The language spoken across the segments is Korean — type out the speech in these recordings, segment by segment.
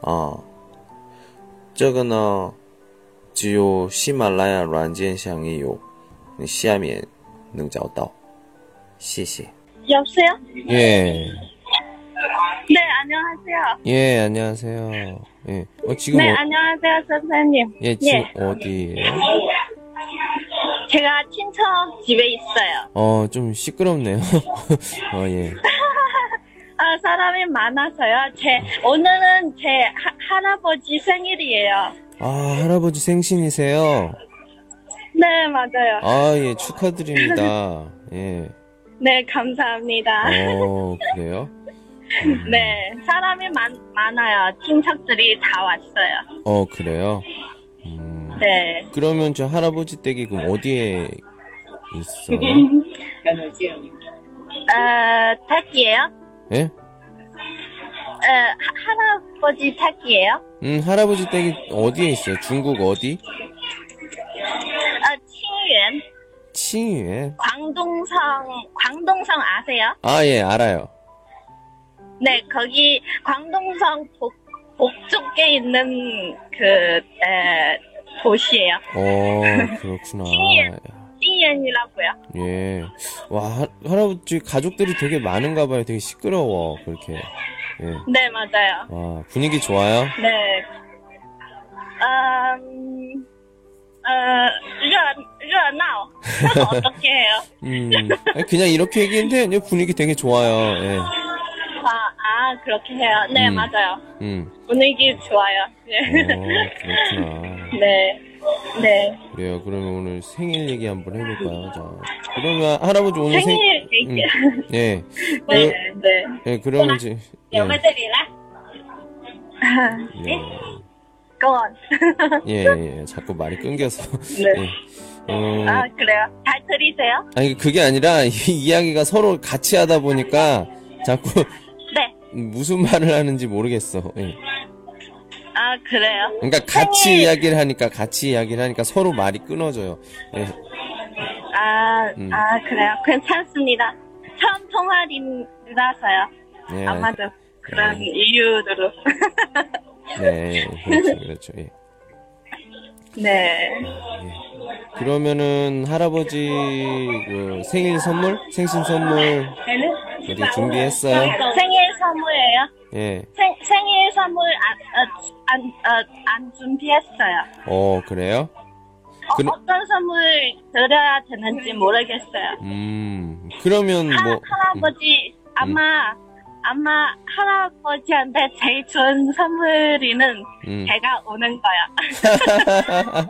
啊？这个呢，只有喜马拉雅软件上也有，你下面能找到。谢谢。 여보세요? 예, 네, 안녕하세요. 예, 안녕하세요. 예, 어, 지금, 네, 어, 안녕하세요, 선생님. 예, 지금 예, 어디에요? 제가 친척 집에 있어요. 어, 좀 시끄럽네요. 어, 예. 아, 사람이 많아서요. 제, 오늘은 제 하, 할아버지 생일이에요. 아, 할아버지 생신이세요? 네, 맞아요. 아, 예, 축하드립니다. 예. 네, 감사합니다. 어, 그래요? 네, 사람이 많, 많아요. 친척들이 다 왔어요. 어, 그래요? 음, 네. 그러면 저 할아버지 댁이 그럼 어디에 있어요? 어, 댁이에요? 예? 어, 하, 할아버지 댁이에요? 음, 할아버지 댁이 어디에 있어요? 중국 어디? 어, 칭유엔. 칭유에? 광동성, 광동성 아세요? 아, 예, 알아요. 네, 거기 광동성 북, 북쪽에 있는 그, 에, 도시예요. 어, 그렇구나. 칭유엔. 칭유엔이라고요. 예. 와, 할, 할아버지 가족들이 되게 많은가 봐요. 되게 시끄러워. 그렇게. 예. 네, 맞아요. 와, 분위기 좋아요? 네. 음, 어, 热, 热闹. 어떻게 해요? 음, 아니, 그냥 이렇게 얘기했는데 분위기 되게 좋아요. 예. 아, 아, 그렇게 해요. 네, 음. 맞아요. 음, 분위기 좋아요. 어, 네. 그렇구나. 네. 네. 그래요. 그러면 오늘 생일 얘기 한번 해볼까요? 자, 그러면 할아버지 오늘 생, 생일 음, 얘기. 예. 네, 그, 네. 예, 그러면 이제, 예, 有没有这里来？ 예, Go on. 예, 예, 자꾸 말이 끊겨서. 네. 예. 어, 아, 그래요? 잘 들리세요? 아니, 그게 아니라, 이 이야기가 서로 같이 하다 보니까, 자꾸, 네. 무슨 말을 하는지 모르겠어. 예. 아, 그래요? 그러니까 같이 생일- 이야기를 하니까, 같이 이야기를 하니까 서로 말이 끊어져요. 예. 아, 음. 아, 그래요? 괜찮습니다. 처음 통화이라서요. 예. 아마도 그런 네. 이유로. 네, 그렇죠, 그렇죠. 예. 네. 그러면은 할아버지 그 생일 선물, 생신 선물 어디 준비했어요? 생일 선물이에요? 예. 생, 생일 선물 안, 어, 안, 어, 안 준비했어요. 어 그래요? 어, 그럼- 어떤 선물 드려야 되는지 모르겠어요. 음 그러면 하, 뭐 할아버지, 아마, 아마 할아버지한테 제일 좋은 선물이는 음. 제가 오는 거야.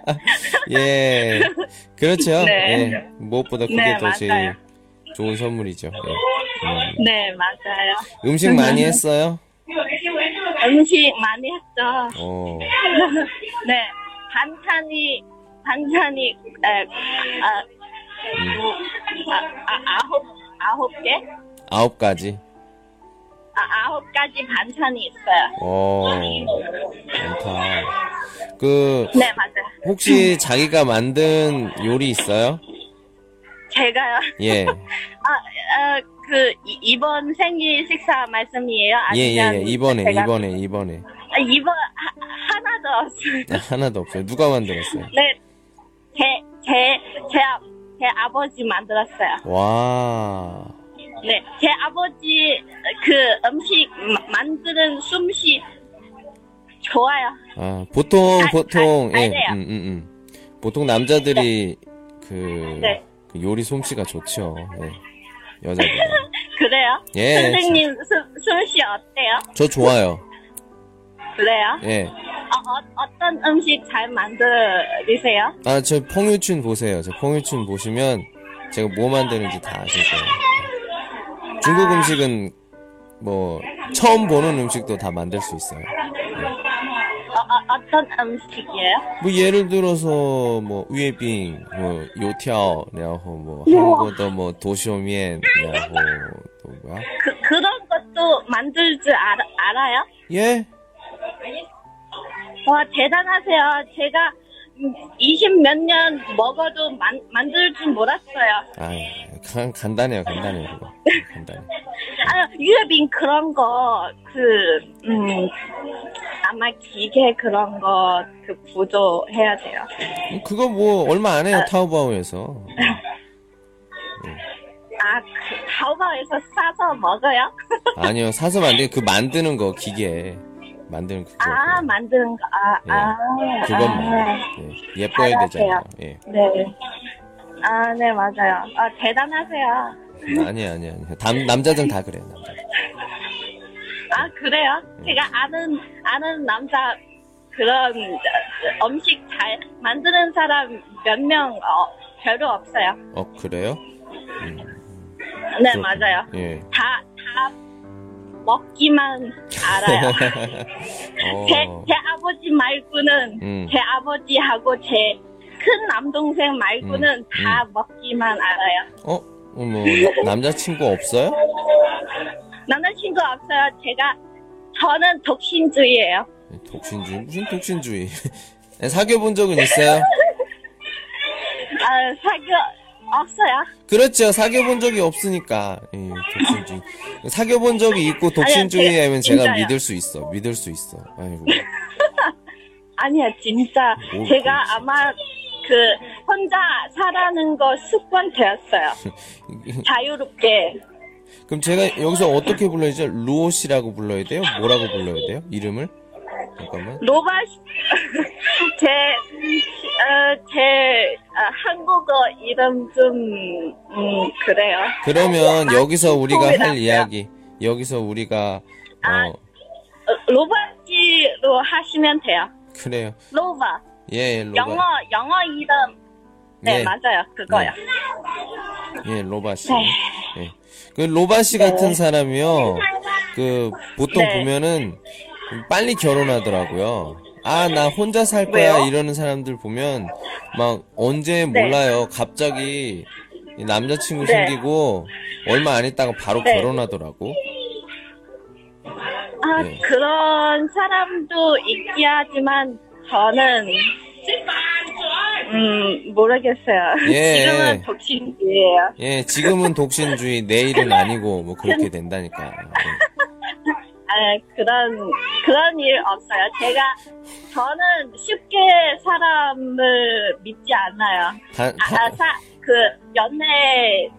예. 그렇죠. 네. 예. 무엇보다 그게 네, 더 제일 맞아요. 좋은 선물이죠. 예. 네, 맞아요. 음. 음식 많이 했어요? 음식 많이 했죠. 어. 네, 반찬이, 반찬이, 에, 아, 뭐, 아, 아, 아홉, 아홉 개? 아홉 가지. 아, 아홉 가지 반찬이 있어요. 어. 많다. 그 네, 맞아요. 혹시 자기가 만든 요리 있어요? 제가요. 예. 아, 어, 그, 이- 이번 생일 식사 말씀이에요? 예, 예, 아니면 예. 이번에, 제가- 이번에, 이번에. 아, 이번, 하, 하나도 없어요. 아, 하나도 없어요. 누가 만들었어요? 네, 제, 제, 제, 아- 제 아버지 만들었어요. 와. 네, 제 아버지 그 음식 마- 만드는 솜씨 좋아요. 아, 보통, 알- 보통, 알- 예, 알아요. 음, 음, 음. 보통 남자들이 그, 네. 그 요리 솜씨가 좋죠. 예. 여자들. 그래요? 예, 선생님 솜- 솜씨 어때요? 저 좋아요. 그래요? 예. 어, 어, 어 떤 음식 잘 만드세요? 아, 저 펑유춘 보세요. 저 펑유춘 보시면 제가 뭐 만드는지 다 아실 거예요. 중국 음식은 뭐 처음 보는 음식도 다 만들 수 있어요. 어, 어떤 음식이에요? 뭐 예를 들어서 뭐 위에빙, 뭐 요티ao, 然后뭐 한국어도 뭐 도쇼면, 然后또 뭐야? 그, 그런 것도 만들 줄 알아, 알아요? 예? 와, 대단하세요. 제가 20 몇 년 먹어도 만, 만들 줄 몰랐어요. 아, 간, 간단해요, 간단해요, 그거. 간단해. 아, 유해빈 그런 거, 그, 음, 아마 기계 그런 거, 그 구조 해야 돼요. 그거 뭐 얼마 안 해요, 타오바오에서. 아, 그, 타오바오에서 싸서 먹어요? 아니요, 사서 만든 그 만드는 거 기계 만드는 그거. 아, 만드는 거, 아, 예. 아. 그것만 아, 예, 예뻐야 되잖아요. 예. 네. 아, 네, 맞아요. 아, 대단하세요. 아니 아니 아니. 남 남자들 다 그래요. 남자. 아, 그래요? 제가 아는, 아는 남자, 그런 어, 음식 잘 만드는 사람 몇 명, 어, 별로 없어요. 어 그래요? 네, 그렇군요. 맞아요. 예. 다, 다 먹기만 알아요. 어. 제, 제 아버지 말고는, 음. 제 아버지하고 제 큰 남동생 말고는 음, 다 먹기만 알아요. 어? 어, 뭐 남자친구 없어요? 남자친구 없어요. 제가, 저는 독신주의예요. 독신주의 무슨 독신주의? 네, 사귀어 본 적은 있어요? 아, 사귀어, 없어요. 그렇죠. 사귀어 본 적이 없으니까. 예, 독신주의. 사귀어 본 적이 있고 독신주의 제가 하면 제가 진짜요. 믿을 수 있어. 믿을 수 있어. 아이고. 아니야, 진짜. 뭘 제가 그러지? 아마 그 혼자 살아는 거 습관 되었어요. 자유롭게. 그럼 제가 여기서 어떻게 불러야죠? 루오 씨라고 불러야 돼요? 뭐라고 불러야 돼요? 이름을? 잠깐만. 로바, 제, 어, 제 어, 한국어 이름 좀, 음, 그래요. 그러면 여기서 우리가 할. 이야기, 여기서 우리가, 아. 어, 어, 로바지로 하시면 돼요. 그래요. 로바. 예, 로바. 영어, 영어 이름. 네, 네. 맞아요. 그거요. 예, 로바 씨. 네. 예. 그 로바 씨 같은 사람이요, 그, 보통 네. 보면은, 빨리 결혼하더라고요. 아, 나 혼자 살 거야, 왜요? 이러는 사람들 보면, 막, 언제 네. 몰라요. 갑자기, 이 남자친구 네. 생기고, 얼마 안 있다가 바로 네. 결혼하더라고. 아, 네. 그런 사람도 있긴 하지만, 저는, 음, 모르겠어요. 예. 지금은 독신이에요. 예, 지금은 독신주의, 내일은 아니고, 뭐, 그렇게 된다니까. 예. 아, 그런, 그런 일 없어요. 제가, 저는 쉽게 사람을 믿지 않아요. 다, 아, 다- 아, 사, 그, 연애,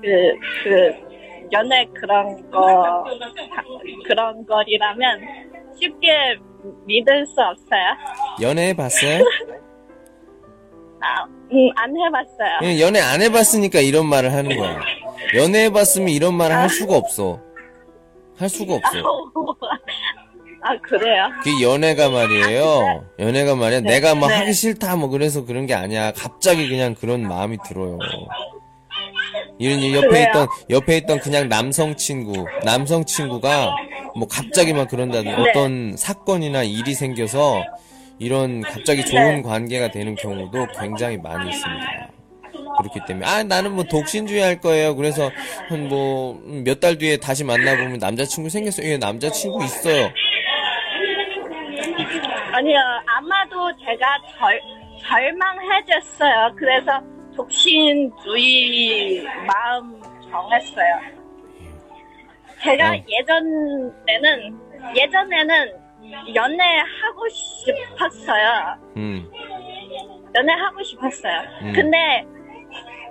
그, 그, 연애 그런 거, 그런 거리라면 쉽게 믿을 수 없어요. 연애 해봤어요? 아, 음, 안 해봤어요. 예, 연애 안 해봤으니까 이런 말을 하는 거야. 연애 해봤으면 이런 말을 할 수가 없어. 할 수가 없어. 아, 그래요? 그 연애가 말이에요. 연애가 말이야. 네, 내가 뭐 네. 하기 싫다 뭐 그래서 그런 게 아니야. 갑자기 그냥 그런 마음이 들어요. 이런 이 옆에 그래요? 있던 옆에 있던 그냥 남성 친구, 남성 친구가 뭐 갑자기 막 그런다든 네. 어떤 사건이나 일이 생겨서 이런 갑자기 좋은 네. 관계가 되는 경우도 굉장히 많이 있습니다. 그렇기 때문에 아 나는 뭐 독신주의 할 거예요. 그래서 한뭐몇 달 뒤에 다시 만나보면 남자친구 생겼어요. 예, 남자친구 있어요. 아니요, 아마도 제가 절, 절망해졌어요. 그래서 독신주의 마음 정했어요. 제가 어. 예전에는, 예전에는 연애하고 싶었어요. 음. 연애하고 싶었어요. 음. 근데,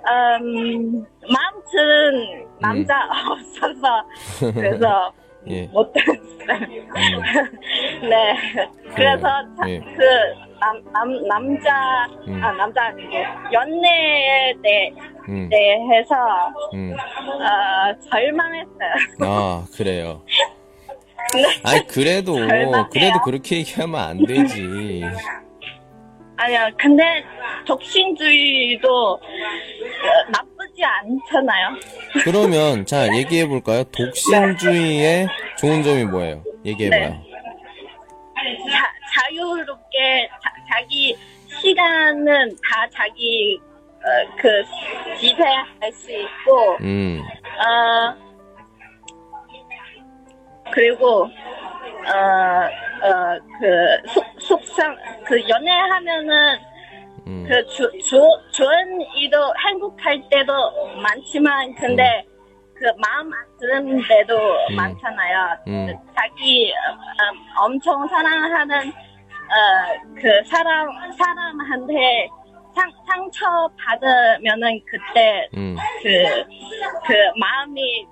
음, 마음 튼 남자 없어서, 그래서 예. 못했어요. 네. 그래서 자- 예. 그 남, 남, 남자, 음. 아, 남자 연애에 대, 음. 대해서, 음. 어, 절망했어요. 아, 그래요. 네. 아니, 그래도, 절망해요. 그래도 그렇게 얘기하면 안 되지. 아니요, 근데 독신주의도 어, 나쁘지 않잖아요. 그러면, 자, 얘기해 볼까요? 독신주의의 좋은 점이 뭐예요? 얘기해 봐요. 자, 자유롭게 자, 기 시간은 다 자기 어, 그 지배할 수 있고 음, 어 그리고 어어그 속상 그 연애하면은 음, 그 주, 주, 좋은 일도 행복할 때도 많지만 근데 그 마음 안 드는 데도 음. 많잖아요. 음. 그 자기 어, 어, 엄청 사랑하는 어, 그 사람 사람한테 상, 상처 받으면은 그때 음, 그, 그 마음이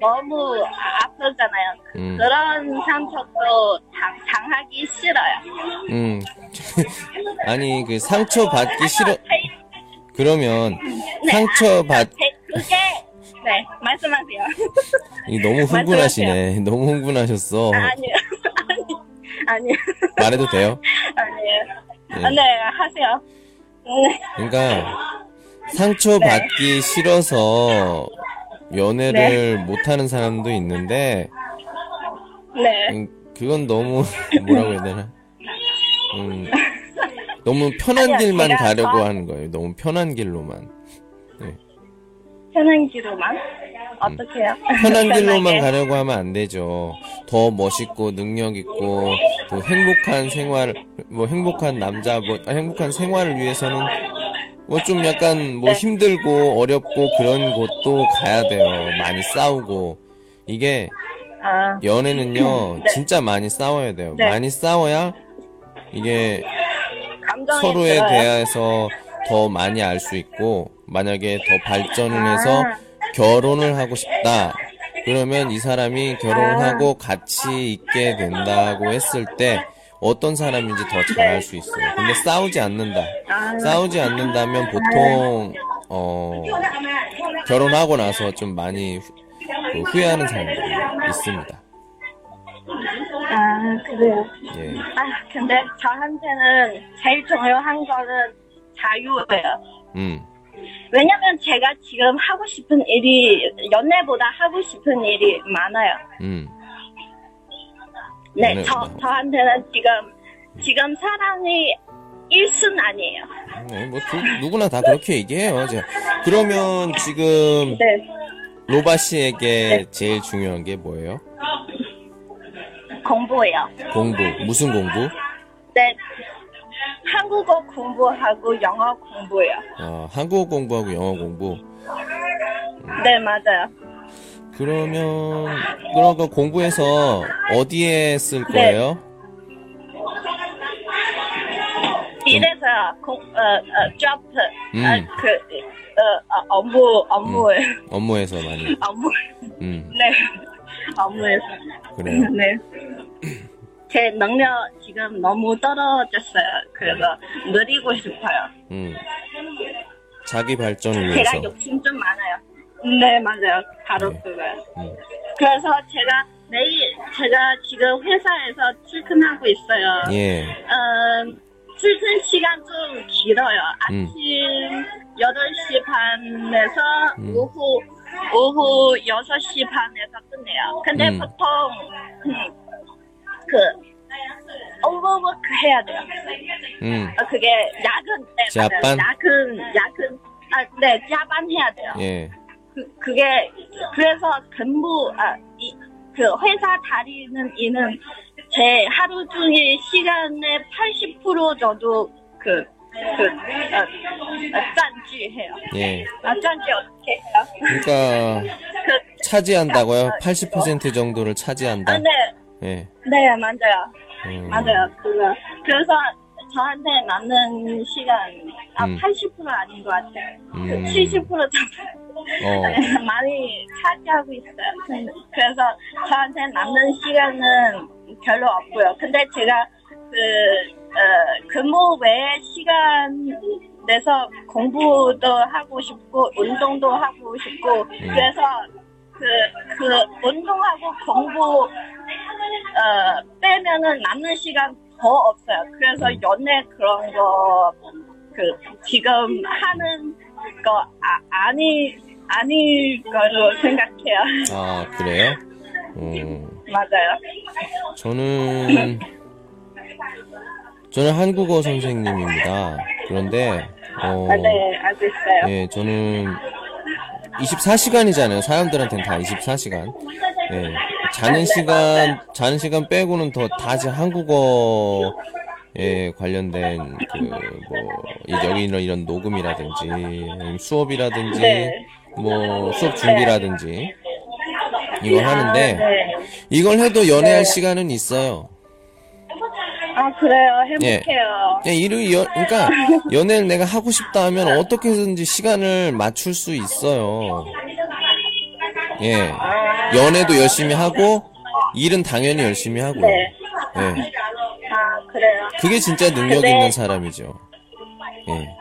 너무 아프잖아요. 음. 그런 상처도 당, 당하기 싫어요. 음. 아니, 그 상처 받기 싫어. 그러면 상처 받, 그게 네 말씀하세요. 이 너무 흥분하시네. 너무 흥분하셨어. 아니요 아니 아니요 말해도 돼요? 아니에요. 예. 아, 네 하세요. 네. 그러니까 상처 받기 싫어서 연애를 못하는 사람도 있는데 네. 음, 그건 너무 뭐라고 해야 되나? 음, 너무 편한 아니요, 길만 제가 가려고 저- 하는 거예요. 너무 편한 길로만. 편한 길로만 어떻게요? 편한 길로만. 가려고 하면 안 되죠. 더 멋있고 능력 있고 또 행복한 생활, 뭐 행복한 남자, 뭐 아, 행복한 생활을 위해서는 뭐 좀 약간 뭐 네. 힘들고 어렵고 그런 곳도 가야 돼요. 많이 싸우고 이게 아, 연애는요 네. 진짜 많이 싸워야 돼요. 네. 많이 싸워야 이게 서로에 들어요. 대해서 더 많이 알 수 있고 만약에 더 발전을 해서 아. 결혼을 하고 싶다 그러면 이 사람이 결혼을 아. 하고 같이 있게 된다고 했을 때 어떤 사람인지 더 잘알 수 있어요 근데 싸우지 않는다 아. 싸우지 않는다면 보통 어 결혼하고 나서 좀 많이 후- 그 후회하는 사람들이 있습니다 아 그래요. 예. 아 근데 저한테는 제일 중요한 거는 자유예요. 음. 왜냐면 제가 지금 하고 싶은 일이 연애보다 하고 싶은 일이 많아요. 음. 네, 연애보다 저 하고 저한테는 지금 지금 사랑이 1순 아니에요. 네, 뭐 두- 누구나 다 그렇게 얘기해요. 자, 그러면 지금 네, 로바 씨에게 제일 중요한 게 뭐예요? 공부예요. 공부. 무슨 공부? 네, 한국어 공부하고 영어 공부예요. 어, 한국어 공부하고 영어 공부. 네, 맞아요. 그러면 그런 거 공부해서 어디에 쓸 네. 거예요? 이래서 공, 어, 어, job, 음. 어, 그, 어, 어, 업무, 업무, 업무에서 많이. 업무, 음, 네, 업무에서. 그래요. 네. 제 능력 지금 너무 떨어졌어요. 그래서 느리고 싶어요. 음. 자기 발전을 제가 위해서. 욕심 좀 많아요. 네, 맞아요. 바로 네. 그거요. 음. 그래서 제가 매일 제가 지금 회사에서 출근하고 있어요. 예. 음, 출근 시간 좀 길어요. 음. 아침 음. 8시 반에서 음. 오후 오후 6시 반에서 끝내요. 근데 음. 보통 음, 그 overwork 해야 돼요. 음. 어, 그게 야근 때 네, 야근 야근 아, 네, 야반 해야 돼요. 예. 그, 그게, 그래서 근무, 아, 이, 그 회사 다니는 이는 제 하루 중에 시간의 80% 정도 그, 그, 어, 어, 짠주해요. 예. 아, 짠주 어떻게 해요? 그러니까 그, 차지한다고요? 80% 정도를 차지한다. 아, 네, 예. 네, 맞아요. 음. 맞아요. 그거. 그래서 저한테 남는 시간, 아, 음. 80% 아닌 것 같아요. 음. 그70% 정도. 어. 많이 차지하고 있어요. 근- 그래서 저한테 남는 시간은 별로 없고요. 근데 제가 그 어, 근무 외에 시간 내서 공부도 하고 싶고 운동도 하고 싶고 그래서 그, 그 운동하고 공부 어, 빼면은 남는 시간 더 없어요. 그래서 연애 그런 거 그 지금 하는 거 아, 아니 아닐 거로 생각해요. 아, 그래요? 음. 맞아요. 저는 저는 한국어 선생님입니다. 그런데 어, 아, 네, 알고 있어요. 예, 저는 24시간이잖아요. 사람들한테는 다 24시간. 예, 자는 시간, 자는 시간 빼고는 더 다시 한국어에 관련된 그, 뭐, 이- 여기 이런, 이런 녹음이라든지, 수업이라든지, 네. 뭐, 수업 준비라든지, 이거 하는데, 네. 이걸 해도 연애할 시간은 있어요. 아, 그래요. 행복해요. 야, 이를 연, 그러니까 연애를 내가 하고 싶다 하면 어떻게든지 시간을 맞출 수 있어요. 예. 연애도 열심히 하고 일은 당연히 열심히 하고요. 네. 예. 아, 그래요. 그게 진짜 능력 근데- 있는 사람이죠. 예.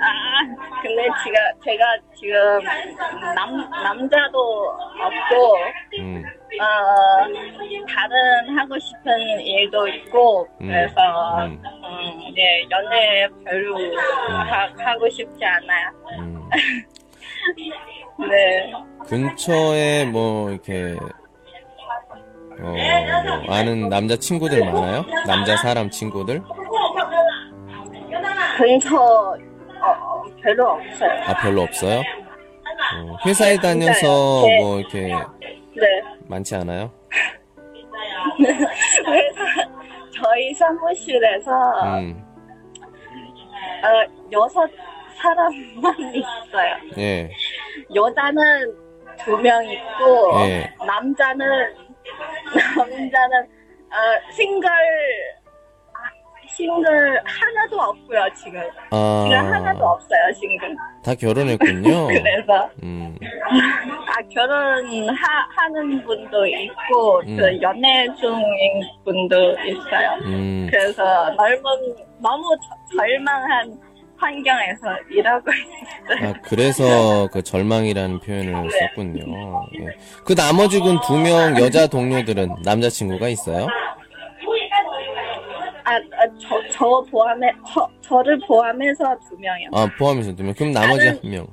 아, 근데 지금 제가 지금 남 남자도 없고 음. 어 다른 하고 싶은 일도 있고 음, 그래서 음. 음, 네 연애 별로 하, 하고 싶지 않아요. 음. 네. 근처에 뭐 이렇게 어, 뭐 아는 남자 친구들 많아요? 남자 사람 친구들? 근처 어, 별로 없어요. 아, 별로 없어요? 어, 회사에 다녀서 네. 뭐 이렇게 네. 많지 않아요? 그래서 저희 사무실에서 음. 어, 여섯 사람만 있어요. 예. 여자는 두 명 있고 예. 남자는 남자는 어, 싱글 아, 싱글 하나도 없고요 지금 지금 하나도 아, 없어요 싱글 다 결혼했군요. 그래서 음. 아 결혼하는 분도 있고 음. 그 연애 중인 분도 있어요 음. 그래서 넓은 너무 저- 절망한 환경에서 일하고 있어요 아, 그래서 그 절망이라는 표현을 썼군요. 예. 그 나머지 군 두 명 여자 동료들은 남자친구가 있어요? 아, 아, 저, 저 포함해, 저, 저를 포함해서 두 명이요. 아, 포함해서 두 명. 그럼 나머지 한 명.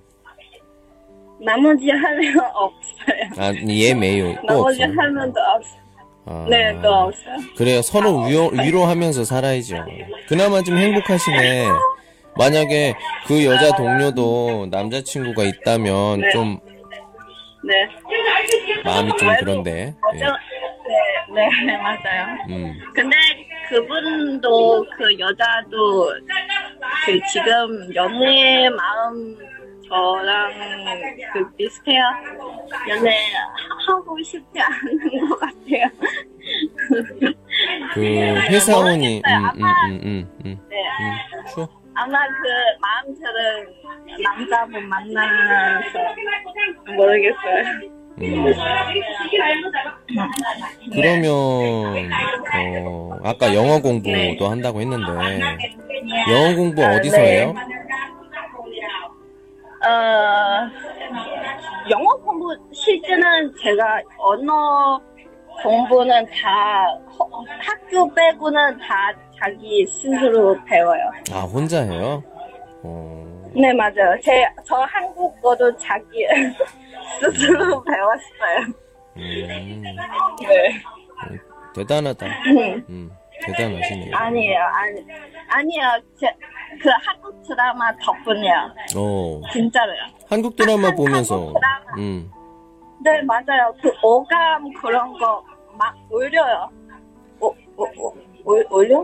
나머지 한 명 없어요. 아, 얘 매요. 또 나머지 없어요. 한 명도 없어요. 아, 네, 또 없어요. 그래요. 서로 위로, 위로하면서 살아야죠. 그나마 좀 행복하시네. 만약에 그 여자 동료도 남자친구가 있다면 네. 좀 네. 마음이 좀 그런데. 어쩌, 네, 네, 네, 맞아요. 예. 음. 근데 그분도, 그 여자도, 그 지금 연애 마음 저랑 그 비슷해요. 연애 하- 하고 싶지 않은 것 같아요. 그 회사원이 모르겠어요. 음, 음, 음, 음, 음, 네. 음. 추워. 아마 그 마음처럼 남자분 만나서 모르겠어요. 음. 그러면 어, 아까 영어 공부도 한다고 했는데 영어 공부 아, 어디서 네. 해요? 어, 영어 공부 실제는 제가 언어 공부는 다 허- 학교 빼고는 다 자기 스스로 배워요. 아 혼자 해요? 어, 네 맞아요. 제 저 한국어도 자기 스스로 배웠어요. 음, 네. 대단하다. 음, 대단하시네요. 아니에요, 아니 아니에요. 제, 그 한국 드라마 덕분이에요. 어, 진짜로요. 한국 드라마 한- 보면서 한국 드라마. 음, 네, 맞아요. 그 오감 그런 거 막 올려요. 오, 오, 오, 올, 올려?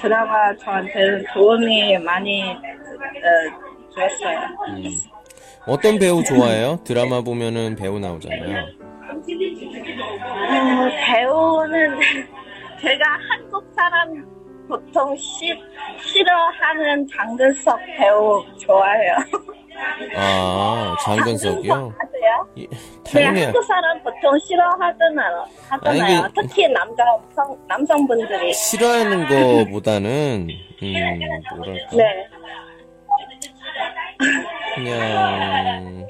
드라마 저한테는 도움이 많이 어, 줬어요. 음. 어떤 배우 좋아해요? 드라마 보면은 배우 나오잖아요. 어, 배우는 제가 한국 사람 보통 시, 싫어하는 장근석 배우 좋아해요. 아, 장근석이요? 예, 네, 당연히 한국 사람 보통 싫어하잖아요. 하잖아요. 아니, 그- 특히 남성 남성분들이. 싫어하는 거보다는 음, 뭐랄까 네. 그냥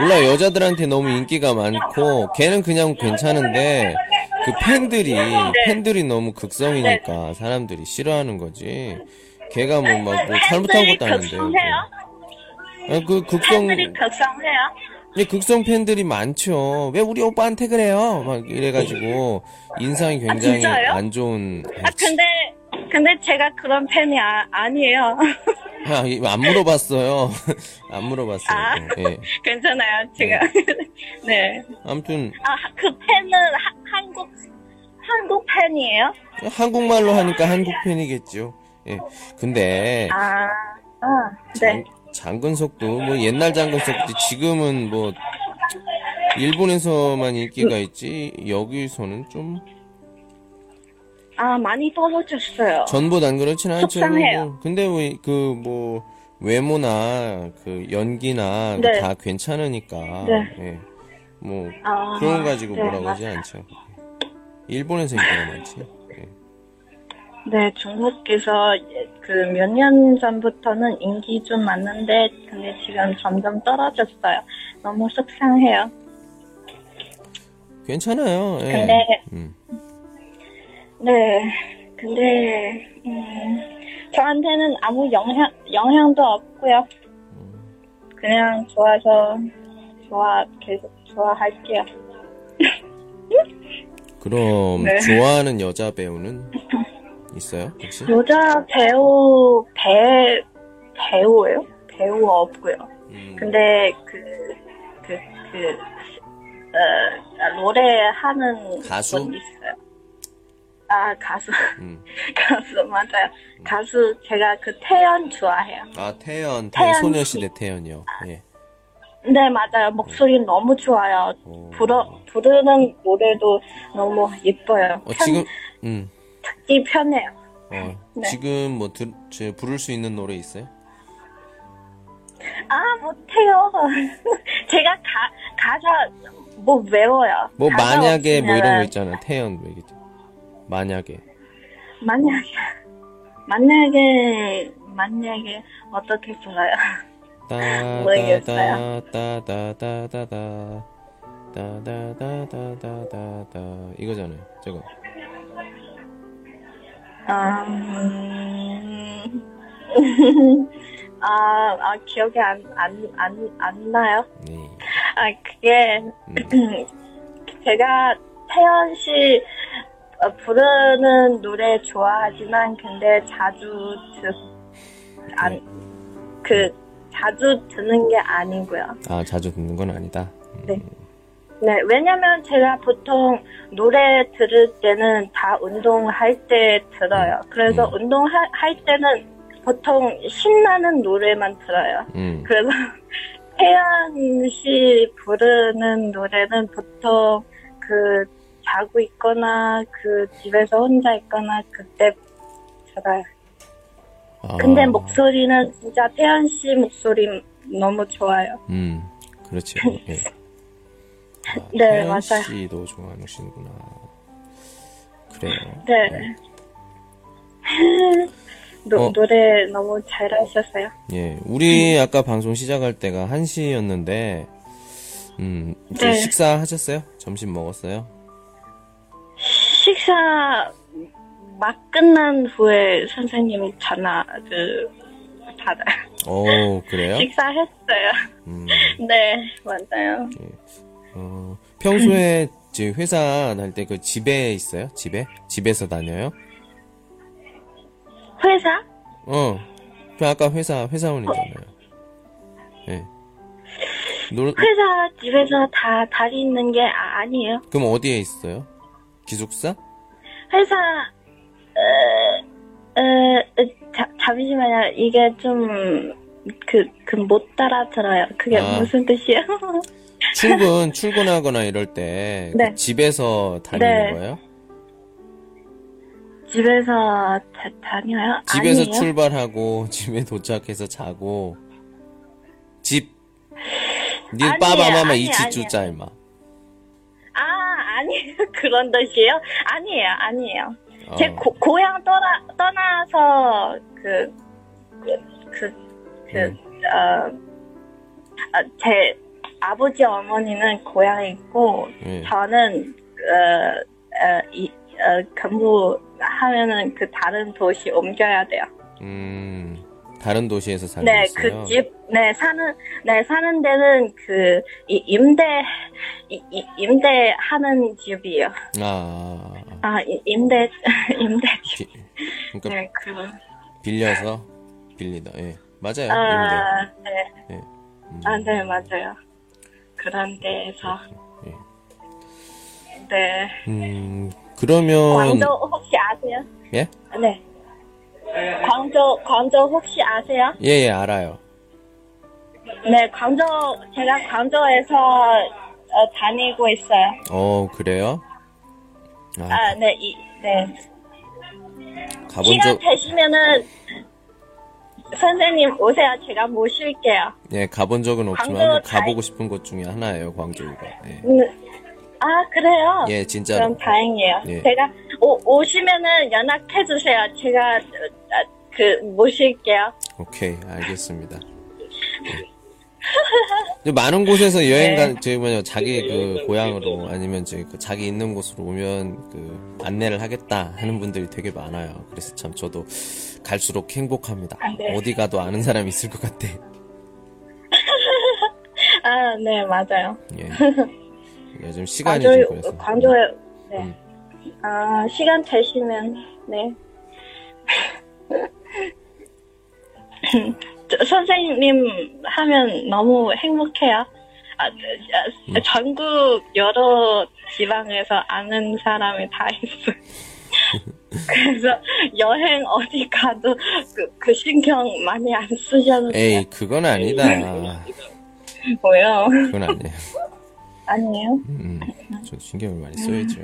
몰라 여자들한테 너무 인기가 많고 걔는 그냥 괜찮은데 그 팬들이 팬들이 너무 극성이니까 사람들이 싫어하는 거지 걔가 뭐막 뭐 잘못한 것도 아닌데 극성해요? 아니, 그 극성 팬들이 극성해요? 예, 극성 팬들이 많죠 왜 우리 오빠한테 그래요 막 이래가지고 인상이 굉장히 진짜요? 안 좋은 아 근데 근데 제가 그런 팬이 아, 아니에요. 아, 이거 안 물어봤어요. 안 물어봤어요. 아. 예. 괜찮아요. 제가 네. 아무튼 아 그 팬은 하- 한국 한국 팬이에요? 한국말로 하니까 한국 팬이겠죠. 예. 근데 아, 아 네. 장, 장근석도 뭐 옛날 장근석도 지금은 뭐 일본에서만 인기가 있지 여기서는 좀 아 많이 떨어졌어요. 전보단 그렇진 않죠. 속상해요. 뭐, 근데 그 뭐 외모나 그 연기나 네. 다 괜찮으니까 네. 예. 뭐 아, 그런 거 가지고 네, 뭐라고 하지 맞아요. 않죠. 일본에서 인기가 많지. 예. 네, 중국에서 그 몇 년 전부터는 인기 좀 많은데 근데 지금 점점 떨어졌어요. 너무 속상해요. 괜찮아요. 예. 근데 음. 네, 근데 음, 저한테는 아무 영향 영향도 없고요. 그냥 좋아서 좋아 계속 좋아할게요. 그럼 네. 좋아하는 여자 배우는 있어요? 혹시? 여자 배우 배 배우예요? 배우 없고요. 음, 근데 그그그 어, 노래하는 가수? 분 있어요. 아 가수 음. 가수 맞아요. 가수 제가 그 태연 좋아해요. 아 태연, 태연 태연 소녀시대 태연이요. 예. 네 맞아요. 목소리 너무 좋아요. 오. 부르 부르는 노래도 너무 예뻐요. 어, 지금 음. 듣기 편해요. 어, 네. 지금 뭐 들, 저, 부를 수 있는 노래 있어요? 아 못해요. 제가 가 가사 뭐 외워요. 뭐 가사 만약에 뭐 이런 거 있잖아. 태연 뭐 얘기죠. 만약에. 만약에 만약에 만약에 어떻게 불러요? 모르겠어요. 따다다다다다다다 따다다다다다다 이거잖아요. 저거. 음... 아, 아 기억이 안 안 안 안 나요. 네. 아 그게 음. 제가 태연 씨 어, 부르는 노래 좋아하지만 근데 자주 듣안그 자주 듣는 게 아니고요. 아 자주 듣는 건 아니다. 네. 네, 왜냐면 제가 보통 노래 들을 때는 다 운동할 때 들어요. 그래서 음. 운동할 할 때는 보통 신나는 노래만 들어요. 음. 그래서 태연 씨 부르는 노래는 보통 그 자고 있거나 그 집에서 혼자 있거나 그때 들어요. 아, 근데 목소리는 진짜 태연 씨 목소리 너무 좋아요. 음, 그렇죠. 예. 아, 네, 태연 맞아요. 씨도 좋아하시는구나. 그래요. 네. 노, 어. 노래 너무 잘하셨어요. 예, 우리 아까 방송 시작할 때가 1시였는데, 음, 이제 네. 식사하셨어요? 점심 먹었어요? 식사 막 끝난 후에 선생님이 전화를 받아요. 오, 그래요? 식사했어요. 음, 네, 맞아요. 어, 평소에 지금 회사 다닐 때 그 집에 있어요? 집에? 집에서 다녀요? 회사? 어, 그 아까 회사, 회사원이잖아요. 예. 놀, 회사 집에서 다 다니는 게 아- 아니에요. 그럼 어디에 있어요? 기숙사? 회사 어, 어, 자, 잠시만요. 이게 좀 그 그 못 따라 들어요. 그게 아. 무슨 뜻이에요? 출근, 출근하거나 이럴 때, 그 네. 집에서 다니는 네. 거예요? 집에서 다, 다녀요? 집에서 아니에요. 출발하고, 집에 도착해서 자고, 니 아니에요, 빠바마마 아니에요, 이치주자 임마. 아, 아니에요. 그런 뜻이에요? 아니에요, 아니에요. 제 어. 고, 고향 떠나, 떠나서, 그, 그, 그, 그, 음. 어, 제 아버지 어머니는 고향에 있고, 예. 저는, 어, 어, 이, 어, 근무하면은 그 다른 도시 옮겨야 돼요. 음. 다른 도시에서 살고 네, 있어요. 그 집, 네, 사는, 네, 사는 데는 그, 이, 임대, 이, 이, 임대하는 집이에요. 아. 아, 이- 임대, 임대 집. 비, 그러니까 네, 그, 빌려서 빌리다. 예. 맞아요. 임대. 아, 네. 예. 음. 아, 네, 맞아요. 그런 데에서. 예. 네. 음. 그러면 광주 혹시 아세요? 예? 네. 광주, 광주 혹시 아세요? 예, 예, 알아요. 네, 광주, 제가 광주에서 어, 다니고 있어요. 어, 그래요? 아, 아, 네, 이, 네. 가본 시간 적, 되시면은 선생님 오세요. 제가 모실게요. 예, 가본 적은 없지만 한번 다이- 가보고 싶은 곳 중에 하나예요, 광주가. 예. 음, 아 그래요? 예, 진짜로. 그럼 다행이에요. 예. 제가 오, 오시면은 연락해 주세요. 제가 어, 아, 그 모실게요. 오케이, 알겠습니다. 예. 많은 곳에서 여행 네. 간, 저기 뭐냐, 자기 그 고향으로 아니면 저기 그 자기 있는 곳으로 오면 그 안내를 하겠다 하는 분들이 되게 많아요. 그래서 참 저도 갈수록 행복합니다. 아, 네. 어디 가도 아는 사람이 있을 것 같아. 아, 네 맞아요. 예. 요즘 시간이 광주 좀 그래서. 광주에 네. 음. 아 시간 되시면 네. 저, 선생님 하면 너무 행복해요. 아, 음. 아, 전국 여러 지방에서 아는 사람이 다 있어요. 그래서 여행 어디 가도 그, 그 신경 많이 안 쓰셔도 돼요. 에이, 그건 아니다. 뭐요? 그건 아니에요. 아니에요? 음, 저 신경을 많이 써야죠.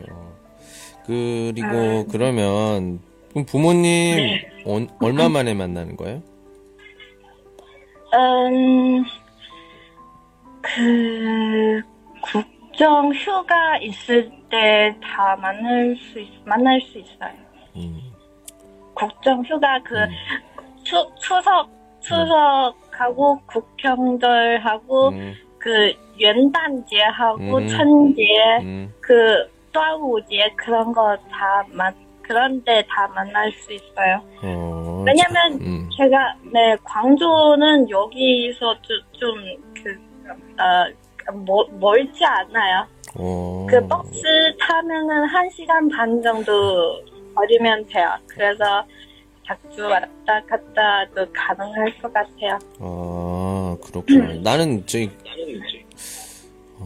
그리고 그러면 그럼 부모님 언- 얼마 만에 만나는 거예요? 음, 그, 국정 휴가 있을 때 다 만날 수, 있, 만날 수 있어요. 음, 국정 휴가 그, 추, 추석, 추석하고 국경절하고 음, 그元旦节하고 음.春节, 음, 그, 端午节 그런 거 다 만, 그런 데 다 만날 수 있어요. 어, 왜냐면 자, 음, 제가 네 광주는 여기서 좀그 어, 멀- 멀지 않아요. 어, 그 버스 타면은 한 시간 반 정도 걸리면 돼요. 그래서 자주 왔다 갔다도 가능할 것 같아요. 아, 그렇구나. 나는 저기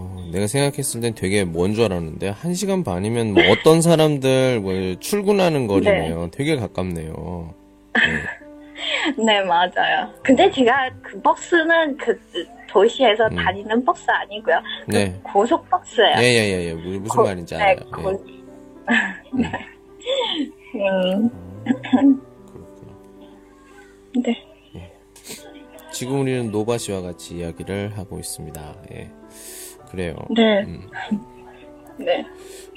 어, 내가 생각했을 땐 되게 먼 줄 알았는데 한 시간 반이면 뭐 어떤 사람들 뭐 출근하는 거리네요. 되게 가깝네요. 네. 네 맞아요. 근데 제가 그 버스는 그 도시에서 음. 다니는 버스 아니고요. 그 네. 고속 버스예요. 예예예 예, 무- 무슨 고- 말인지 네, 알아요. 고, 예. 네. 음, 그렇구나. 네. 지금 우리는 로바 씨와 같이 이야기를 하고 있습니다. 예. 그래요. 네. 음. 네.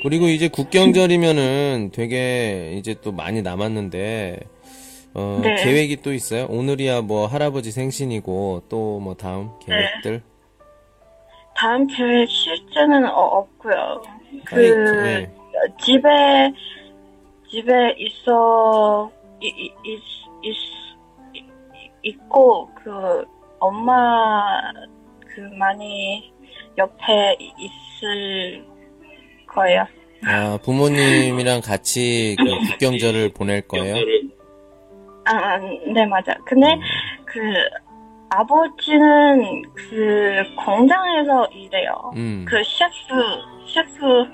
그리고 이제 국경절이면은 되게 이제 또 많이 남았는데, 어, 네. 계획이 또 있어요? 오늘이야 뭐 할아버지 생신이고, 또 뭐 다음 네. 계획들? 다음 계획 실제는 어, 없고요. 그 아니, 네. 집에 집에 있어 이, 이, 이, 이, 이- 있고 그 엄마 그 많이 옆에 있을 거예요. 아, 부모님이랑 같이 그 국경절을 보낼 거예요? 아, 아, 네 맞아. 근데 음. 그 아버지는 그 공장에서 일해요. 음. 그 셰프, 셰프,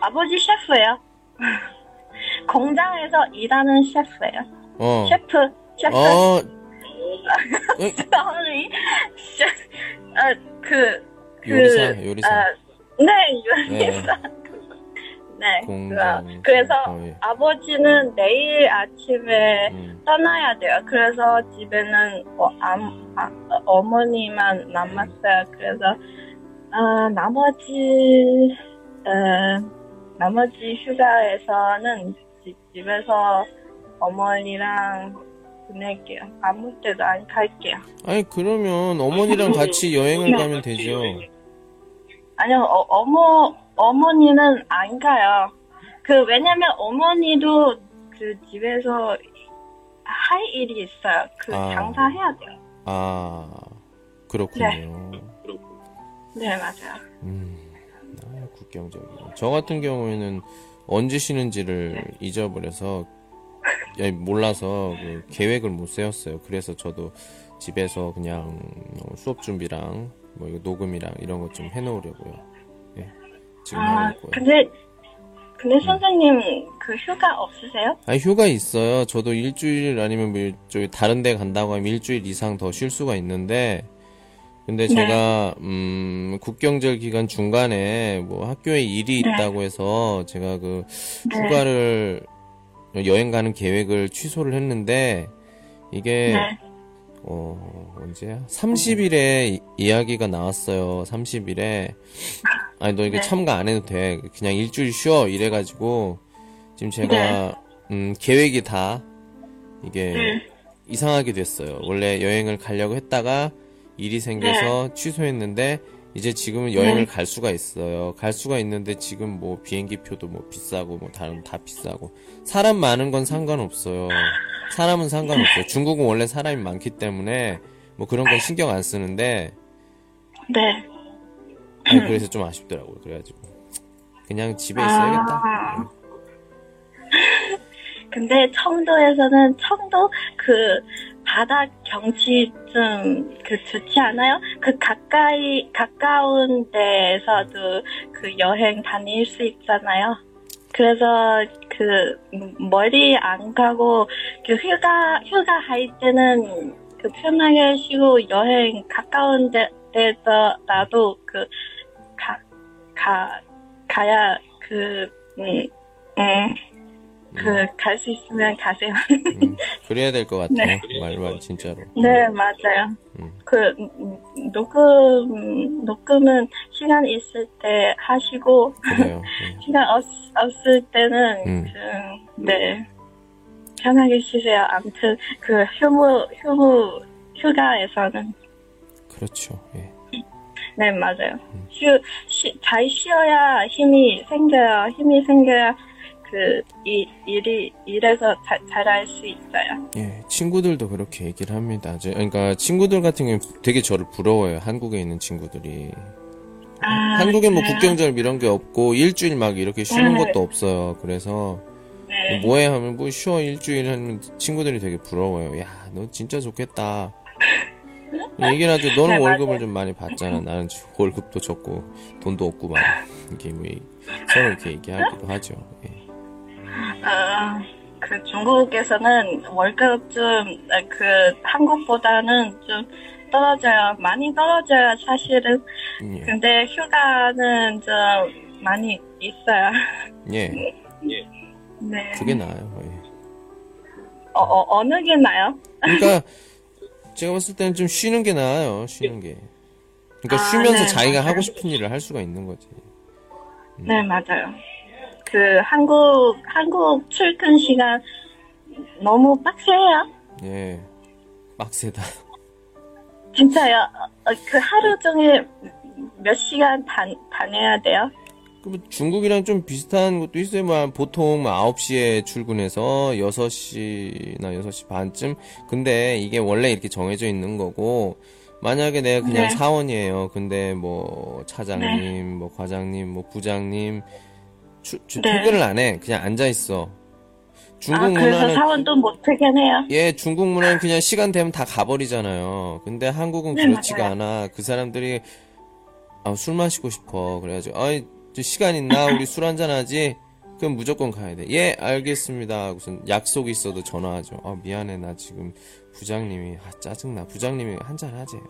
아버지 셰프예요. 공장에서 일하는 셰프예요. 어. 셰프, 셰프, 어. 셰, 어, 그, 그, 요리사, 요리사. 어, 네, 요리사. 네. 공장, 그, 그래서 어, 예. 아버지는 내일 아침에 음. 떠나야 돼요. 그래서 집에는 어, 암- 아, 어, 머니만 남았어요. 그래서 아, 나머지 어, 나머지 휴가에서는 집, 집에서 어머니랑 보낼게요. 아무 때도 안 갈게요. 아니 그러면 어머니랑 같이 여행을 가면 되죠. 아니요, 어, 어머 어머니는 안 가요. 그 왜냐면 어머니도 그 집에서 할 일이 있어요. 그 아. 장사해야 돼요. 아 그렇군요. 네 맞아요. 음, 아, 국경적이네. 저 같은 경우에는 언제 쉬는지를 잊어버려서 야, 몰라서 그 계획을 못 세웠어요. 그래서 저도 집에서 그냥 어, 수업 준비랑 뭐 이거 녹음이랑 이런 것 좀 해놓으려고요. 예, 지금 아 하고 있고요. 근데 근데 선생님 그 휴가 없으세요? 아니 휴가 있어요. 저도 일주일 아니면 뭐 일주일 다른 데 간다고 하면 일주일 이상 더 쉴 수가 있는데 근데 네. 제가 음 국경절 기간 중간에 뭐 학교에 일이 네. 있다고 해서 제가 그 네. 휴가를 여행 가는 계획을 취소를 했는데 이게 네. 어, 언제야? 30일에 이 야기가 나왔어요. 30일에. 아니, 너 이거 네. 참가 안 해도 돼. 그냥 일주일 쉬어. 이래가지고, 지금 제가, 네. 음, 계획이 다, 이게, 네. 이상하게 됐어요. 원래 여행을 가려고 했다가, 일이 생겨서 취소했는데, 이제 지금은 여행을 네. 갈 수가 있어요. 갈 수가 있는데, 지금 뭐, 비행기 표도 뭐 비싸고, 뭐, 다른, 다 비싸고. 사람 많은 건 상관없어요. 사람은 상관없어요. 중국은 원래 사람이 많기 때문에 뭐 그런 건 신경 안 쓰는데 네. 아니, 그래서 좀 아쉽더라고요. 그래가지고 그냥 집에 있어야겠다. 아. 근데 청도에서는 청도 그 바다 경치 좀 그 좋지 않아요? 그 가까이 가까운 데에서도 그 여행 다닐 수 있잖아요. 그래서 그 멀리 안 가고 그 휴가 휴가 할 때는 그 편하게 쉬고 여행 가까운 데, 데서 나도 그 가, 가, 가야 그, 음, 음, 그, 갈 수 있으면 가세요. 음, 그래야 될 것 같아요. 네. 말말 진짜로. 네, 맞아요. 음. 그, 음, 녹음, 녹음은 시간 있을 때 하시고, 그래요. 음. 시간 없, 없을 때는, 음. 그, 네, 편하게 쉬세요. 아무튼, 그, 휴무, 휴무, 휴가에서는. 그렇죠. 예. 네, 맞아요. 음. 쉬, 쉬, 잘 쉬어야 힘이 생겨요. 힘이 생겨야 그, 이, 일이, 일에서 잘, 잘할 수 있어요. 예, 친구들도 그렇게 얘기를 합니다. 제, 그러니까 친구들 같은 경우는 되게 저를 부러워요. 한국에 있는 친구들이. 아, 한국엔 뭐? 국경절 이런 게 없고 일주일 막 이렇게 쉬는 네. 것도 없어요. 그래서 네. 뭐해 하면 뭐 쉬어 일주일 하면 친구들이 되게 부러워요. 야, 너 진짜 좋겠다. 얘기를 하죠. 너는 네, 월급을 맞아요. 좀 많이 받잖아. 나는 월급도 적고 돈도 없고 막 이렇게 뭐 이- 서로 이렇게 얘기하기도 하죠. 예. 아, 그 중국에서는 월급 좀, 아, 그, 한국보다는 좀 떨어져요. 많이 떨어져요, 사실은. 예. 근데 휴가는 좀 많이 있어요. 예. 네. 그게 나아요. 예. 어, 어, 어느 게 나요? 그러니까 제가 봤을 때는 좀 쉬는 게 나아요. 쉬는 게. 그러니까 아, 쉬면서 네, 자기가 맞아요. 하고 싶은 일을 할 수가 있는 거지. 네, 맞아요. 그, 한국, 한국 출근 시간 너무 빡세요. 예. 빡세다. 진짜요. 어, 그 하루 종일 몇 시간 다, 다녀야 돼요? 그럼 중국이랑 좀 비슷한 것도 있어요. 뭐 보통 뭐 9시에 출근해서 6시나 6시 반쯤. 근데 이게 원래 이렇게 정해져 있는 거고 만약에 내가 그냥 네. 사원이에요. 근데 뭐 차장님, 뭐 과장님, 뭐 부장님 추, 추- 네. 퇴근을 안 해. 그냥 앉아 있어. 중국 아, 그래서 문화는 사원도 못 퇴근해요? 예, 중국 문화는 그냥 시간 되면 다 가버리잖아요. 근데 한국은 네, 그렇지가 맞아요. 않아. 그 사람들이 아, 술 마시고 싶어. 그래가지고 아이 저 시간 있나? 우리 술 한잔 하지? 그럼 무조건 가야 돼. 예, 알겠습니다. 무슨 약속이 있어도 전화하죠. 아, 미안해. 나 지금 부장님이 아, 짜증나. 부장님이 한잔 하지. 어,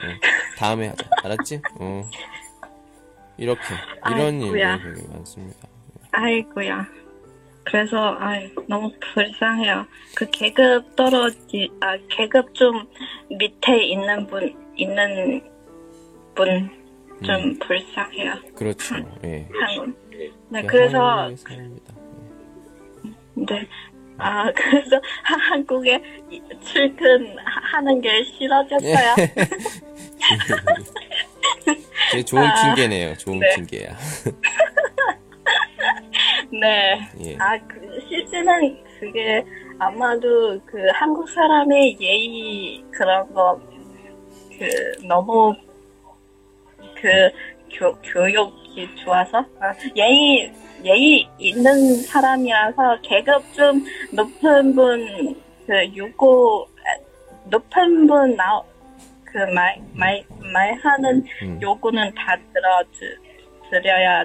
다음에 하자. 알았지? 어. 이렇게 이런. 일들이 되게 많습니다. 아이고야. 그래서 아이 너무 불쌍해요. 그 계급 떨어지 아 계급 좀 밑에 있는 분 있는 분좀 음. 불쌍해요. 그렇죠. 예. 한국. 네그 그래서 한국의 삶입니다. 네. 아 그래서 하- 한국에 이- 출근하는 게 싫어졌어요. 제 좋은 아, 핑계네요. 좋은 네. 핑계야. 네. 예. 아, 그, 실제는 그게 아마도 그 한국 사람의 예의 그런 거, 그, 너무, 그, 교, 교육이 좋아서, 아, 예의, 예의 있는 사람이라서 계급 좀 높은 분, 그, 요구, 아, 높은 분 나, 그 말, 말, 말하는 음. 요구는 다 들어, 드, 드려야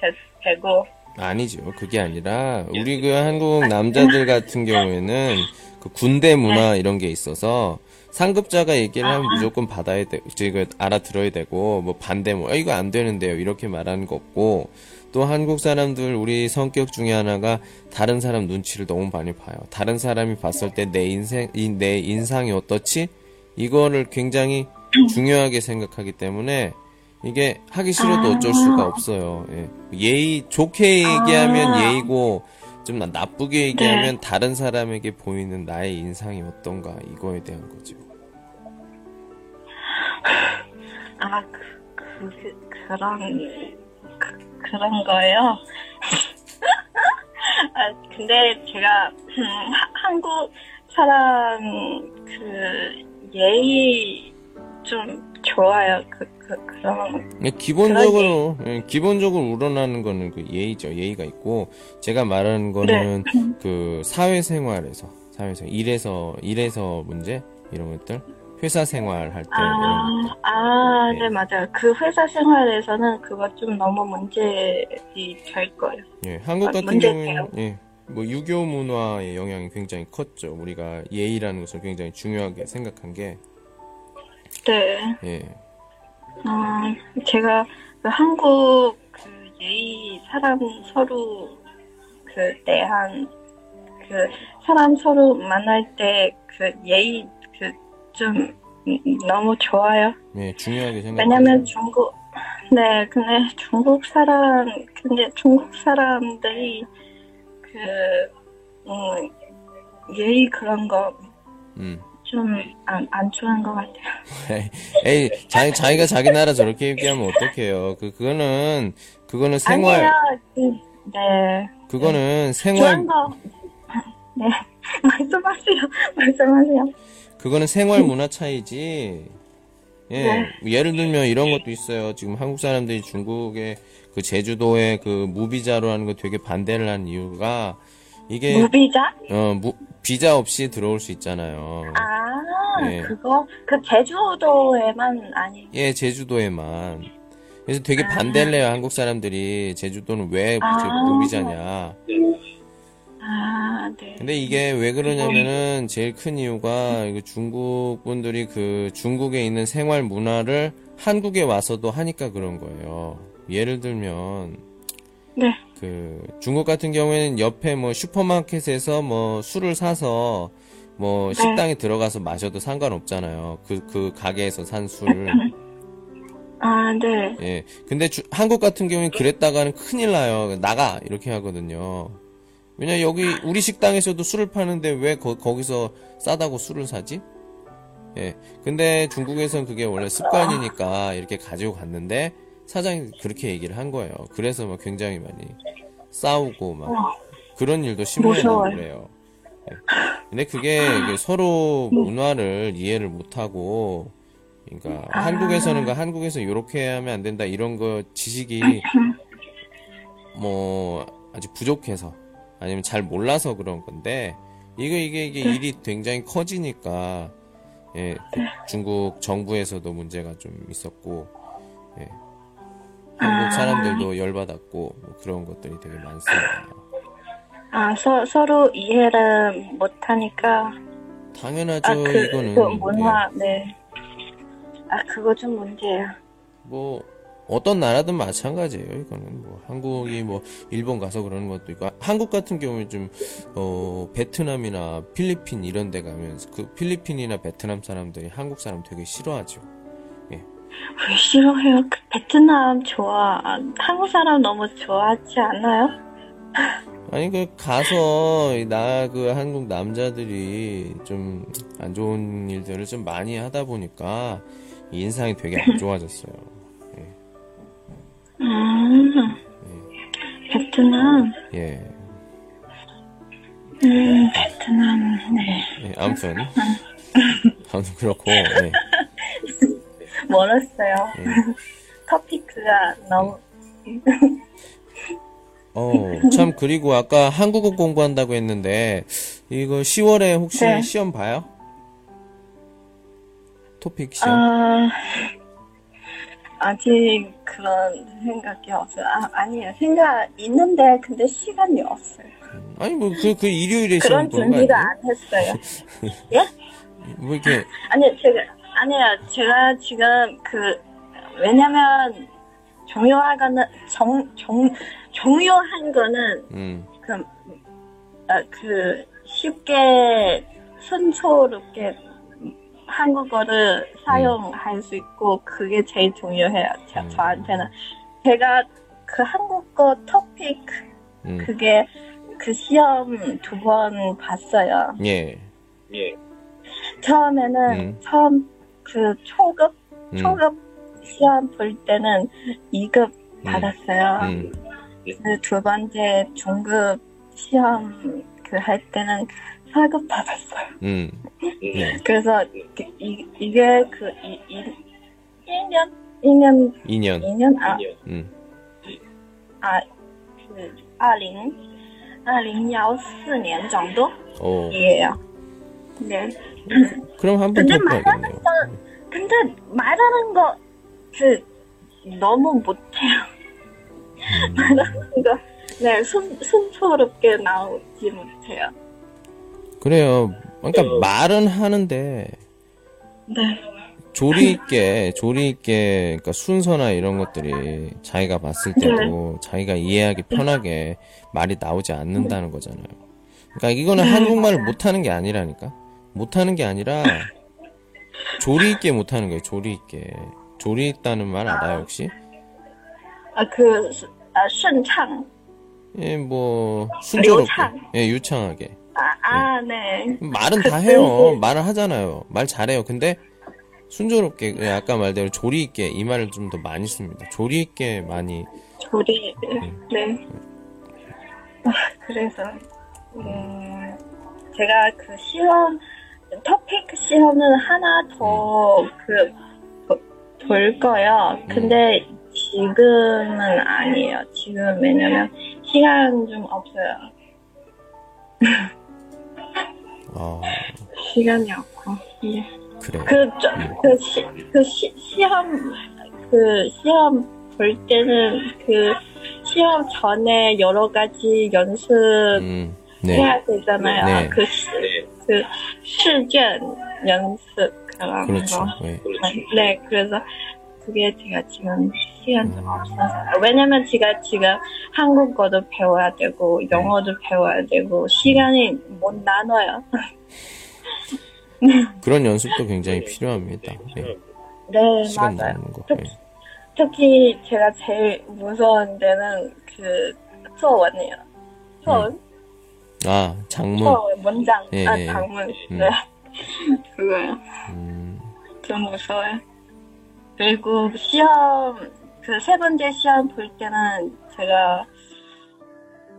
되, 되고, 아니죠. 그게 아니라 우리 그 한국 남자들 같은 경우에는 그 군대 문화 이런 게 있어서 상급자가 얘기를 하면 무조건 받아야 돼, 이거 알아들어야 되고 뭐 반대 뭐 아, 이거 안 되는데요. 이렇게 말하는 거 없고 또 한국 사람들 우리 성격 중에 하나가 다른 사람 눈치를 너무 많이 봐요. 다른 사람이 봤을 때 내 인생 이- 내 인상이 어떻지? 이거를 굉장히 중요하게 생각하기 때문에 이게 하기 싫어도 어쩔 수가 없어요. 예. 예의 좋게 얘기하면 아. 예의고 좀 나- 나쁘게 얘기하면 다른 사람에게 보이는 나의 인상이 어떤가 이거에 대한 거죠. 아, 그, 그, 그, 그런, 그, 그런 거예요. 아, 근데 제가, 음, 하- 한국 사람, 그, 예의 좀 좋아요. 그, 그, 그런, 예, 기본적으로 예, 기본적으로 우러나는 거는 그 예의죠. 예의가 있고 제가 말하는 거는 그 사회생활에서 사회생활 일에서 일에서 문제 이런 것들 회사 생활 할 때. 아, 아, 네. 네, 맞아요. 그 회사 생활에서는 그거 좀 너무 문제이 될 거예요. 예, 한국 아, 같은. 경우는 예, 뭐 유교 문화의 영향이 굉장히 컸죠. 우리가 예의라는 것을 굉장히 중요하게 생각한 게 네. 예, 아, 제가 그 한국 그 예의 사람 서로 그 대한 그 사람 서로 만날 때 그 예의 그 좀 너무 좋아요. 예, 중요하게 생각. 왜냐면 중국 네 근데 중국 사람 근데 중국 사람들이 그 음, 예의 그런 거 음. 좀안 안 좋아하는 것 같아요. 에이, 자기, 자기가 자기 나라 저렇게 얘기하면 어떡해요. 그, 그거는, 그거는 생활, 아니에요. 그, 네. 그거는 생활, 좋아하는 거. 네. 말씀하세요. 말씀하세요. 그거는 생활 문화 차이지. 예. 네. 예를 들면 이런 것도 있어요. 지금 한국 사람들이 중국의 그 제주도에 그 무비자로 하는 거 되게 반대를 한 이유가 이게, 무비자? 어, 무, 비자 없이 들어올 수 있잖아요. 아, 네. 그거, 그 제주도에만 아니. 예, 제주도에만. 그래서 되게 반대를 해요. 한국 사람들이 제주도는 왜 아. 무비자냐. 아, 네. 근데 이게 왜 그러냐면은 제일 큰 이유가 중국 분들이 그 중국에 있는 생활 문화를 한국에 와서도 하니까 그런 거예요. 예를 들면 네. 그 중국 같은 경우에는 옆에 뭐 슈퍼마켓에서 뭐 술을 사서 뭐 식당에 들어가서 마셔도 상관없잖아요. 그, 그 가게에서 산 술. 아, 네. 예. 근데 주- 한국 같은 경우엔 그랬다가는 큰일 나요. 나가! 이렇게 하거든요. 왜냐, 여기, 우리 식당에서도 술을 파는데 왜 거, 거기서 싸다고 술을 사지? 예. 근데 중국에선 그게 원래 습관이니까 이렇게 가지고 갔는데 사장이 그렇게 얘기를 한 거예요. 그래서 막 굉장히 많이 싸우고 막 그런 일도 무서워요. 그래요. 예. 근데 그게 서로 문화를 이해를 못하고 그러니까 한국에서는 그 한국에서 이렇게 하면 안 된다 이런 거 지식이 뭐 아직 부족해서 아니면 잘 몰라서 그런 건데 이거 이게 이게 일이 굉장히 커지니까 예, 그 중국 정부에서도 문제가 좀 있었고 예. 한국 사람들도 열받았고 뭐 그런 것들이 되게 많습니다. 아, 서, 서로 이해를 못하니까. 당연하죠 아, 그, 이거는 그 문화, 네. 아, 그거 좀 문제예요. 뭐 어떤 나라든 마찬가지예요. 이거는 뭐 한국이 뭐 일본 가서 그러는 것도 있고 한국 같은 경우에 좀 어, 베트남이나 필리핀 이런 데 가면 그 필리핀이나 베트남 사람들이 한국 사람 되게 싫어하죠. 왜 싫어해요? 그 베트남 좋아. 한국 사람 너무 좋아하지 않아요? 아니 그 가서 나 그 한국 남자들이 좀 안 좋은 일들을 좀 많이 하다 보니까 인상이 되게 안 좋아졌어요. 음, 베트남. 예. 음, 베트남, 네. 예, 아무튼 아무튼 그렇고 예. 멀었어요. 예. 토피크가 너무, 어, 참, 그리고 아까 한국어 공부한다고 했는데, 이거 10월에 혹시 네. 시험 봐요? 토픽 시험? 아, 아직 그런 생각이 없어요. 아, 아니에요. 생각 있는데, 근데 시간이 없어요. 아니, 뭐, 그, 그 일요일에 시험 그런 보는 거 준비가 아니에요? 안 했어요. 예? 뭐, 이렇게, 아니, 제가, 아니요. 제가 지금 그, 왜냐면, 종료하거는, 정, 정, 종료한 거는, 음, 그, 아, 그, 쉽게, 순조롭게 한국어를 사용할 수 있고, 그게 제일 중요해요. 저, 음. 저한테는. 제가 그 한국어 토픽, 음, 그게, 그 시험 두 번 봤어요. 예, 처음에는, 음. 처음, 그, 초급, 음, 초급 시험 볼 때는 2급 음. 받았어요. 음, 그 두 번째 중급 시험 그 할 때는 4급 받았어요. 음, 예, 그래서 그 이, 이게 그 이, 이, 1년? 1년, 2년, 2년? 아, 음, 아, 그, 20, 2014년 정도이에요. 어, 네. 그럼 한번 근데. 말하는 거, 근데 말하는 거, 그, 너무 못해요. 음. 말하는 거, 네, 순, 순조롭게 나오지 못해요. 그래요. 그러니까 말은 하는데, 네. 조리 있게, 조리 있게, 그러니까 순서나 이런 것들이 자기가 봤을 때도 자기가 이해하기 편하게 말이 나오지 않는다는 거잖아요. 그러니까 이거는 한국말을 못하는 게 아니라니까. 못하는 게 아니라 조리 있게 못하는 거예요. 조리 있게. 조리 있다는 말 알아요 혹시? 아, 그, 수- 아, 顺畅. 예, 뭐 순조롭게, 유창. 예, 유창하게. 아, 아, 네. 말은 다 해요. 말을 하잖아요. 말 잘해요. 근데 순조롭게, 예, 아까 말대로 조리 있게 이 말을 좀 더 많이 씁니다. 조리 있게 많이 조리, 네. 아, 그래서, 음, 제가 그 시험, 토픽 시험은 하나 더, 그, 보- 볼 거요. 근데 지금은 아니에요. 지금 왜냐면 시간 좀 없어요. 아 시간이 없고. 네. 그래. 그, 저, 그, 시, 그 시, 시험, 그 시험 볼 때는 그 시험 전에 여러 가지 연습 음, 네. 해야 되잖아요. 네. 그, 시, 그 시卷 연습 그런 그렇죠. 거. 예. 네, 그래서 그게 제가 지금 시간 좀 없어서. 왜냐면 제가 지금 한국어도 배워야 되고, 영어도 배워야 되고, 시간이 못 나눠요. 그런 연습도 굉장히 필요합니다. 예. 네, 시간 맞아요. 나는 거. 특히, 예. 특히 제가 제일 무서운 데는 그 수어원이에요. 수어원? 아, 장문. 수어원, 문장. 예, 아, 예. 장문. 음. 네. 그거요. 음, 좀 무서워요. 그리고 시험, 그 세 번째 시험 볼 때는 제가,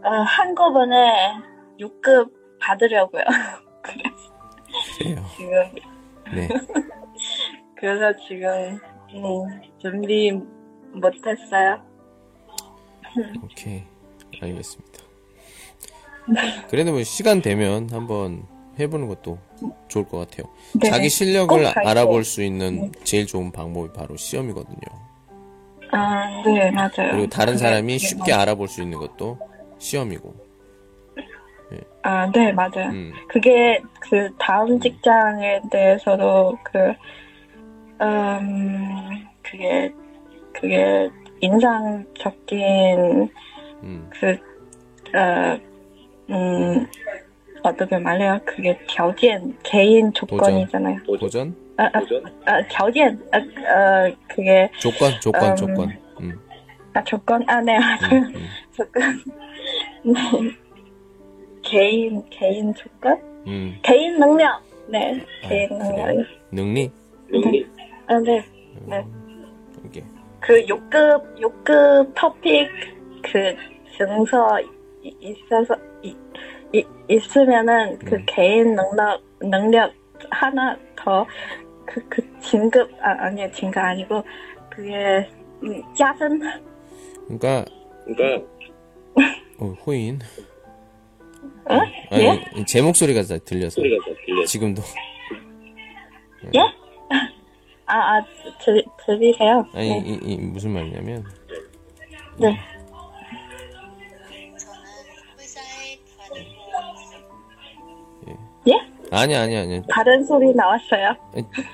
어, 한꺼번에 6급 받으려고요. 그래요. 지금, 네. 그래서 지금, 음, 준비 못했어요. 오케이. 알겠습니다. 그래도 뭐 시간 되면 한번 해보는 것도 좋을 것 같아요. 네. 자기 실력을. 알아볼 수 있는 제일 좋은 방법이 바로 시험이거든요. 아, 네, 맞아요. 그리고 다른 네, 사람이 네, 쉽게. 알아볼 수 있는 것도 시험이고. 아, 네, 맞아요. 음, 그게 그 다음 직장에 대해서도 그, 음, 그게, 그게 인상적인 음, 그, 어, 음, 어떻게 말해요? 그게 条件, 개인 조건이잖아요. 도전? 아, 아, 아, 条件, 아, 어, 그게, 조건, 조건, 음, 조건. 음, 아, 조건, 아, 네, 맞아요. 음, 조건. 네. 개인, 개인 조건? 음. 개인 능력. 네, 아, 개인 그래요? 능력. 능리? 아, 네. 네. 이게. 그 요급, 요급 토픽, 그, 증서 이- 있어서, 이, 이, 있으면은 그 음. 개인 능력, 능력 하나 더, 그, 그 진급, 아, 아니요, 진급 아니고, 그게, 음,加分. 그러니까, 어, 호인. 어? 아니, 예? 제 목소리가 다 들려서. 지금도. 예? 아, 아, 들, 들리세요? 아니, 네. 이, 이, 무슨 말이냐면, 네. 예? 아니, 아니, 아니. 다른 소리 나왔어요?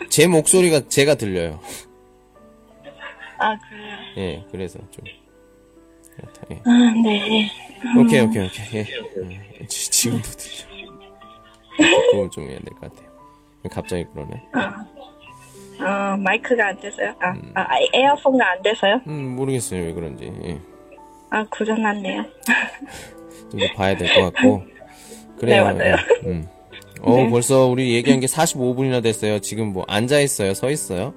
제 목소리가 제가 들려요. 아, 그래요. 예, 그래서 좀. 그렇다, 예. 아, 네. 오케이, 오케이, 오케이. 예. 음, 지- 지금도 들려. 그건 좀 해야 될 것 같아요. 갑자기 그러네. 아, 마이크가 안 돼서요? 아, 음. 아, 에어폰가 안 돼서요? 음, 모르겠어요, 왜 그런지. 예. 아, 고장났네요. 좀 더 봐야 될 것 같고. 그래요. 네, 맞아요. 예. 음. 어, 벌써 우리 얘기한 게 45분이나 됐어요. 지금 뭐 앉아 있어요? 서 있어요?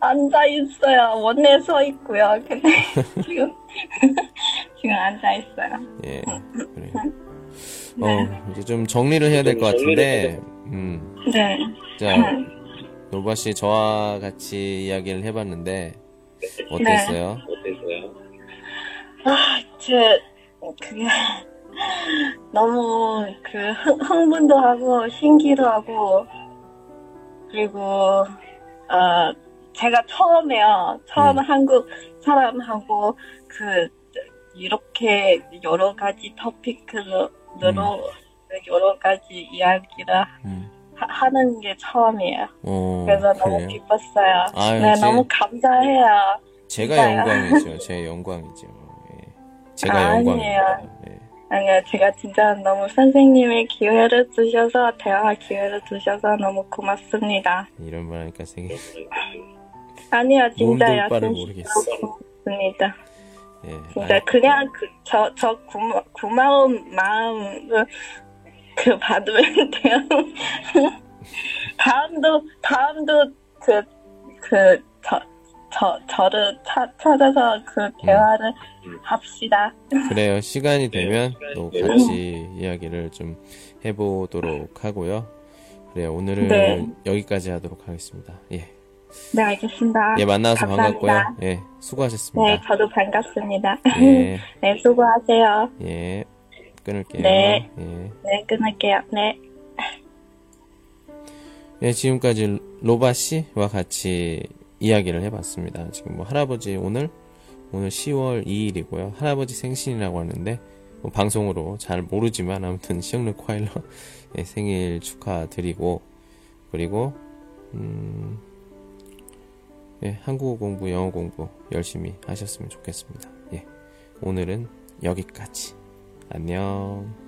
앉아 있어요. 원래 서 있고요. 근데 지금 지금 앉아 있어요. 예. 그래요. 어, 이제 좀 정리를 해야 될 것 같은데. 음. 네. 자, 노바 씨 저와 같이 이야기를 해봤는데 어땠어요? 아, 저 그게 너무 그 흥, 흥분도 하고 신기도 하고 그리고 어 제가 처음에요. 처음 음. 한국 사람하고 그 이렇게 여러 가지 토픽으로 여러 가지 이야기를 음. 하, 는게 처음이에요. 어, 그래서 너무 그래요. 기뻤어요. 아유, 네, 제- 너무 감사해요. 제가 진짜요? 영광이죠. 제 영광이죠. 예. 제가 아. 아니에요. 예. 아니요, 제가 진짜 너무 선생님의 기회를 주셔서, 대화 기회를 주셔서 너무 고맙습니다. 이런 말 하니까 되게 아니요, 진짜요. 진짜 모르겠어. 고맙습니다. 예. 진짜 아, 그냥 그, 저, 저 고마, 고마운 마음을 그 받으면 돼요. 다음도, 다음도 그, 그, 저, 저, 저를 차, 찾아서 그 대화를 합시다. 그래요. 시간이 되면 또 같이 이야기를 좀 해보도록 하고요. 그래요. 오늘은 네. 여기까지 하도록 하겠습니다. 예. 네, 알겠습니다. 예, 만나서 감사합니다. 반갑고요. 예, 네, 수고하셨습니다. 저도 반갑습니다. 예, 네, 수고하세요. 예, 끊을게요. 네. 예. 네, 끊을게요. 네. 예, 지금까지 로바 씨와 같이 이야기를 해봤습니다. 지금 뭐 할아버지 오늘 오늘 10월 2일이고요. 할아버지 생신이라고 하는데 뭐 방송으로 잘 모르지만 아무튼 시영르 콰일러 예, 생일 축하드리고 그리고 음, 예, 한국어 공부, 영어 공부 열심히 하셨으면 좋겠습니다. 예, 오늘은 여기까지. 안녕.